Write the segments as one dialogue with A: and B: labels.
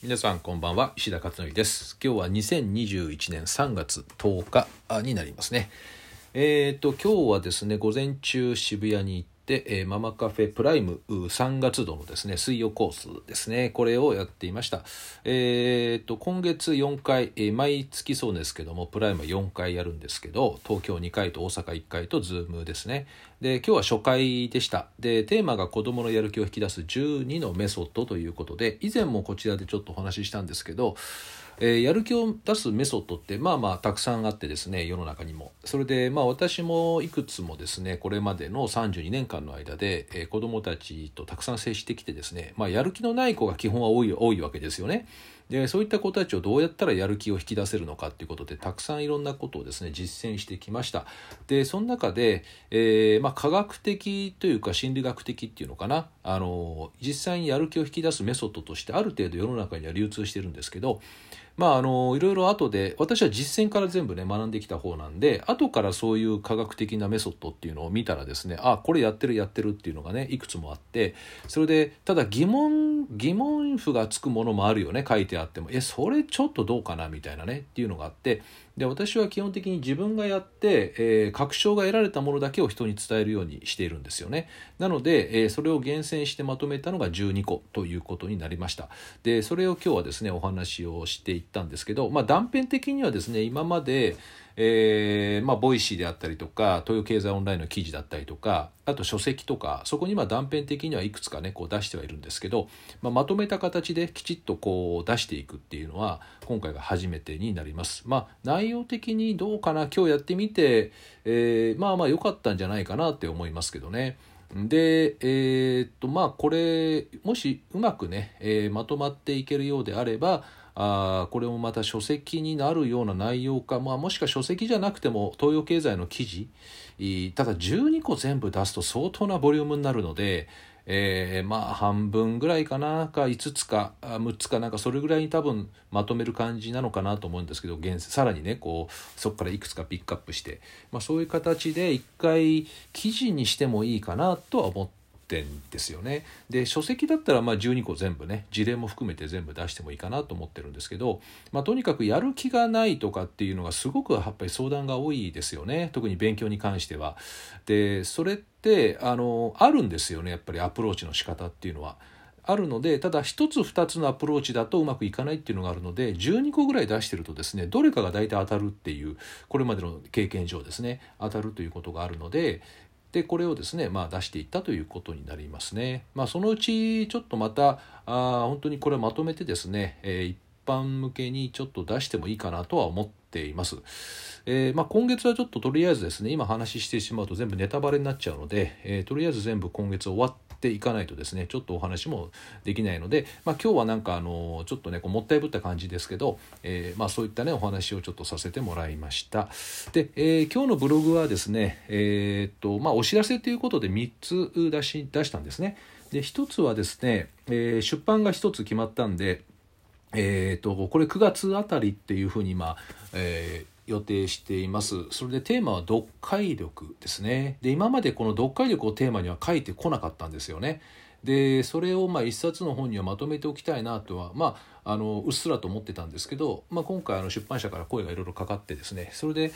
A: 皆さんこんばんは石田勝則です。今日は2021年3月10日になりますね。えっ、ー、と今日はですね午前中渋谷に行って、えー、ママカフェプライム3月度のですね水曜コースですねこれをやっていました。えっ、と今月4回、えー、毎月そうですけどもプライムは4回やるんですけど東京2回と大阪1回と Zoom ですね。で今日は初回でした。でテーマが子どものやる気を引き出す12のメソッドということで以前もこちらでちょっとお話ししたんですけどえー、やる気を出すメソッドってまあまあたくさんあってですね世の中にもそれでまあ私もいくつもですねこれまでの32年間の間で、えー、子どもたちとたくさん接してきてですねまあやる気のない子が基本は多い多いわけですよね。でそういった子たちをどうやったらやる気を引き出せるのかっていうことでたくさんいろんなことをですね実践してきました。でその中で、えー、まあ、科学的というか心理学的っていうのかな。あの実際にやる気を引き出すメソッドとしてある程度世の中には流通してるんですけどまああのいろいろ後で私は実践から全部ね学んできた方なんで後からそういう科学的なメソッドっていうのを見たらですねあこれやってるやってるっていうのがねいくつもあってそれでただ疑問疑問符がつくものもあるよね書いてあっても。えそれちょっとどうかなみたいなねっていうのがあってで私は基本的に自分がやって、えー、確証が得られたものだけを人に伝えるようにしているんですよねなので、えー、それを厳選してまとめたのが12個ということになりましたでそれを今日はですねお話をしていったんですけど、まあ、断片的にはですね今までえー、まあ、 Voicy であったりとか東洋経済オンラインの記事だったりとかあと書籍とかそこにま断片的にはいくつかねこう出してはいるんですけど、まあ、まとめた形できちっとこう出していくっていうのは今回が初めてになります。まあ、内容的にどうかな今日やってみて、えー、まあまあ良かったんじゃないかなって思いますけどね。で、えー、っとまあこれもしうまくね、えー、まとまっていけるようであればあこれもまた書籍になるような内容か、まあ、もしくは書籍じゃなくても東洋経済の記事ただ12個全部出すと相当なボリュームになるので、えー、まあ半分ぐらいかなか5つか6つかなんかそれぐらいに多分まとめる感じなのかなと思うんですけど現さらにねこうそこからいくつかピックアップして、まあ、そういう形で一回記事にしてもいいかなとは思って点ですよね。で書籍だったらまあ12個全部ね事例も含めて全部出してもいいかなと思ってるんですけど、まあ、とにかくやる気がないとかっていうのがすごくやっぱり相談が多いですよね特に勉強に関しては。でそれってあのあるんですよねやっぱりアプローチの仕方っていうのは。あるのでただ1つ2つのアプローチだとうまくいかないっていうのがあるので12個ぐらい出してるとですねどれかが大体当たるっていうこれまでの経験上ですね当たるということがあるのででこれをですね、まあ、出していったということになりますね。まあ、そのうちちょっとまたあ本当にこれまとめてですね、えー、一般向けにちょっと出してもいいかなとは思っています。えー、まあ、今月はちょっととりあえずですね今話してしまうと全部ネタバレになっちゃうので、えー、とりあえず全部今月終わってていかないとですねちょっとお話もできないので、まあ、今日はなんかあのちょっとねこうもったいぶった感じですけど、えー、まあ、そういったねお話をちょっとさせてもらいました。で、えー、今日のブログはですねえー、っとまあお知らせということで3つ出し出したんですね。で1つはですね、え出版が1つ決まったんでえーと、とこれ9月あたりっていうふうに今、えー予定しています。それでテーマは読解力ですね。で今までこの読解力をテーマには書いてこなかったんですよね。でそれをまあ一冊の本にはまとめておきたいなとはまああのうっすらと思ってたんですけど、まあ、今回あの出版社から声がいろいろかかってですね。それで、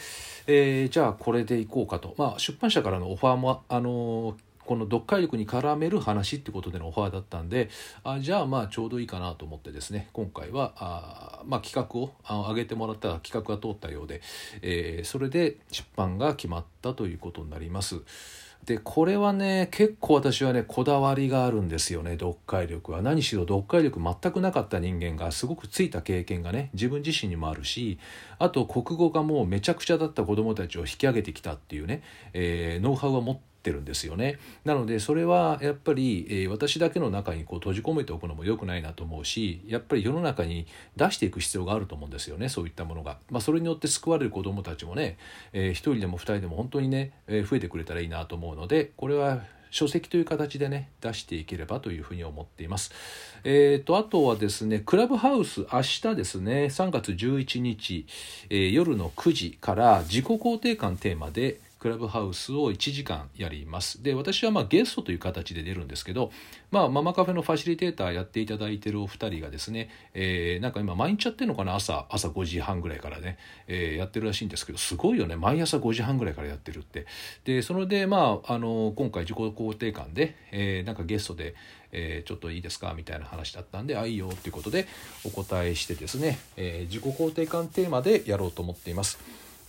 A: えー、じゃあこれでいこうかと、まあ、出版社からのオファーもあのこの読解力に絡める話ってことでのオファーだったんであじゃあまあちょうどいいかなと思ってですね今回はあ、まあ、企画をあ上げてもらったら企画が通ったようで、えー、それで出版が決まったということになります。でこれはね結構私はねこだわりがあるんですよね読解力は何しろ読解力全くなかった人間がすごくついた経験がね自分自身にもあるしあと国語がもうめちゃくちゃだった子どもたちを引き上げてきたっていうね、えー、ノウハウは持ってってるんですよねなのでそれはやっぱり、えー、私だけの中にこう閉じ込めておくのも良くないなと思うしやっぱり世の中に出していく必要があると思うんですよねそういったものが、まあ、それによって救われる子どもたちもね、えー、1人でも2人でも本当にね、えー、増えてくれたらいいなと思うのでこれは書籍という形でね出していければというふうに思っています。えーと、あとはですねクラブハウス明日ですね3月11日、えー、夜の9時から自己肯定感テーマでクラブハウスを1時間やります。で私はまゲストという形で出るんですけど、まあ、ママカフェのファシリテーターやっていただいてるお二人がですね、えー、なんか今毎日やってるのかな？朝朝5時半ぐらいからね、えー、やってるらしいんですけどすごいよね。毎朝5時半ぐらいからやってるって。でそれでまああの今回自己肯定感で、えー、なんかゲストで、え、ちょっといいですか？みたいな話だったんであいいよっていうことでお答えしてですね、え、自己肯定感テーマでやろうと思っています。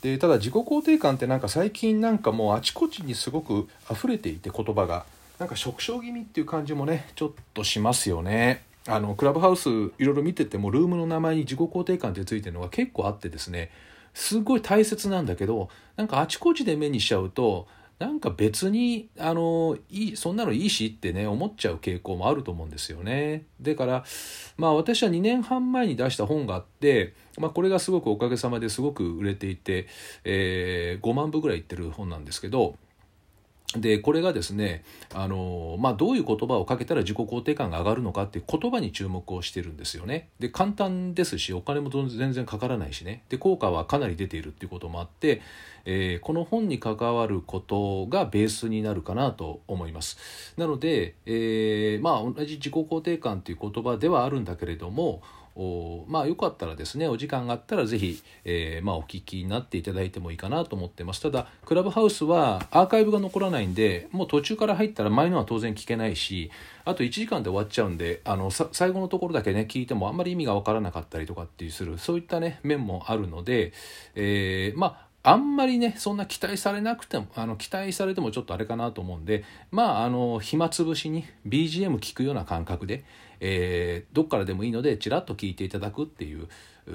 A: でただ自己肯定感ってなんか最近なんかもうあちこちにすごく溢れていて言葉がなんか縮小気味っていう感じもねちょっとしますよね。あのクラブハウスいろいろ見ててもルームの名前に自己肯定感ってついてるのが結構あってですねすごい大切なんだけどなんかあちこちで目にしちゃうとなんか別にあのいいそんなのいいしってね思っちゃう傾向もあると思うんですよね。だからまあ私は2年半前に出した本があって、まあ、これがすごくおかげさまですごく売れていて、えー、5万部ぐらいいってる本なんですけどでこれがですねあの、まあ、どういう言葉をかけたら自己肯定感が上がるのかっていう言葉に注目をしてるんですよね。で簡単ですしお金も全然かからないしねで効果はかなり出ているっていうこともあって、えー、この本に関わることがベースになるかなと思います。なので、えー、まあ同じ自己肯定感っていう言葉ではあるんだけれどもおまあよかったらですねお時間があったら是非、えー、まあ、お聞きになっていただいてもいいかなと思ってます。ただクラブハウスはアーカイブが残らないんでもう途中から入ったら前のは当然聞けないしあと1時間で終わっちゃうんであの最後のところだけね聞いてもあんまり意味が分からなかったりとかっていうするそういったね面もあるので、えー、まああんまりねそんな期待されなくてもあの期待されてもちょっとあれかなと思うんでまああの暇つぶしに BGM 聞くような感覚で、えー、どっからでもいいのでちらっと聞いていただくっていう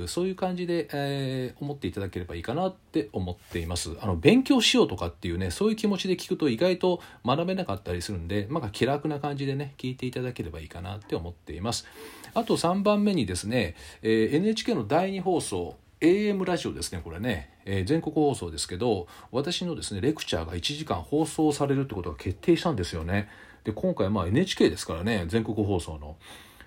A: そういう感じで、えー、思っていただければいいかなって思っています。あの勉強しようとかっていうねそういう気持ちで聞くと意外と学べなかったりするんでまあ気楽な感じでね聞いていただければいいかなって思っています。あと3番目にですね、えー、NHK の第2放送 AM ラジオですねこれね、えー、全国放送ですけど私のですねレクチャーが1時間放送されるってことが決定したんですよね。で今回まあ NHK ですからね全国放送の。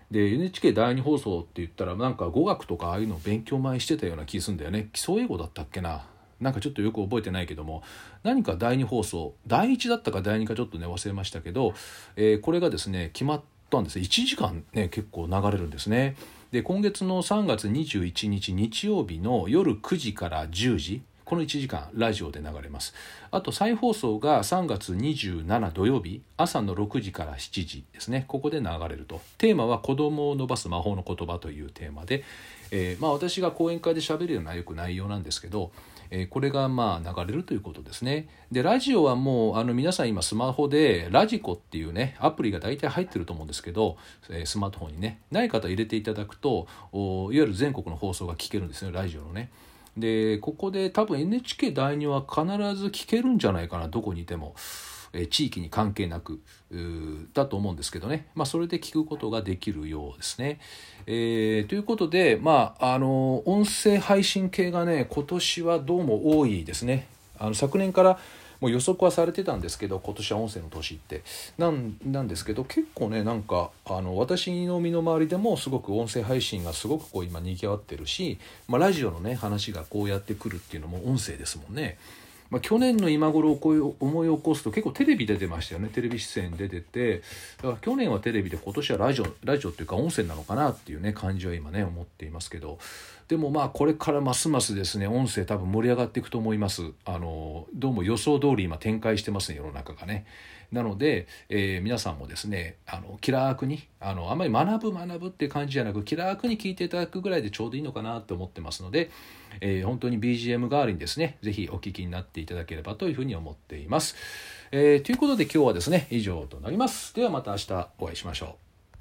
A: で NHK 第2放送って言ったらなんか語学とかああいうのを勉強前してたような気するんだよね。基礎英語だったっけな。なんかちょっとよく覚えてないけども。何か第2放送第1だったか第2かちょっとね忘れましたけど、えー、これがですね決まってたんです。1時間ね結構流れるんですね。で今月の3月21日日曜日の夜9時から10時この1時間ラジオで流れます。あと再放送が3月27土曜日朝の6時から7時ですね。ここで流れると。テーマは子供を伸ばす魔法の言葉というテーマで、えー、まあ、私が講演会で喋るようなよく内容なんですけどえこれがまあ流れるということですね。でラジオはもうあの皆さん今スマホでラジコっていうねアプリが大体入ってると思うんですけど、えスマートフォンにねない方入れていただくといわゆる全国の放送が聞けるんですねラジオのね。でここで多分 NHK 第2は必ず聞けるんじゃないかなどこにいても。え地域に関係なくだと思うんですけどね、まあ、それで聞くことができるようですね。えー、ということで、まあ、あの音声配信系がね今年はどうも多いですね。あの昨年からもう予測はされてたんですけど今年は音声の年ってなんなんですけど結構ねなんかあの私の身の回りでもすごく音声配信がすごくこう今にぎわってるし、まあ、ラジオのね話がこうやってくるっていうのも音声ですもんね。まあ、去年の今頃こう思い起こすと結構テレビ出てましたよね。テレビ出演出てて。だから去年はテレビで今年はラジオラジオっていうか音声なのかなっていうね感じは今ね思っていますけど。でもまあこれからますますですね音声多分盛り上がっていくと思います。あのどうも予想通り今展開してますね世の中がね。なので、えー、皆さんもですねあの気楽にあのあんまり学ぶ学ぶって感じじゃなく気楽に聞いていただくぐらいでちょうどいいのかなと思ってますので、えー、本当に BGM 代わりにですね是非お聞きになっていただければというふうに思っています。えー、ということで今日はですね以上となります。ではまた明日お会いしましょう。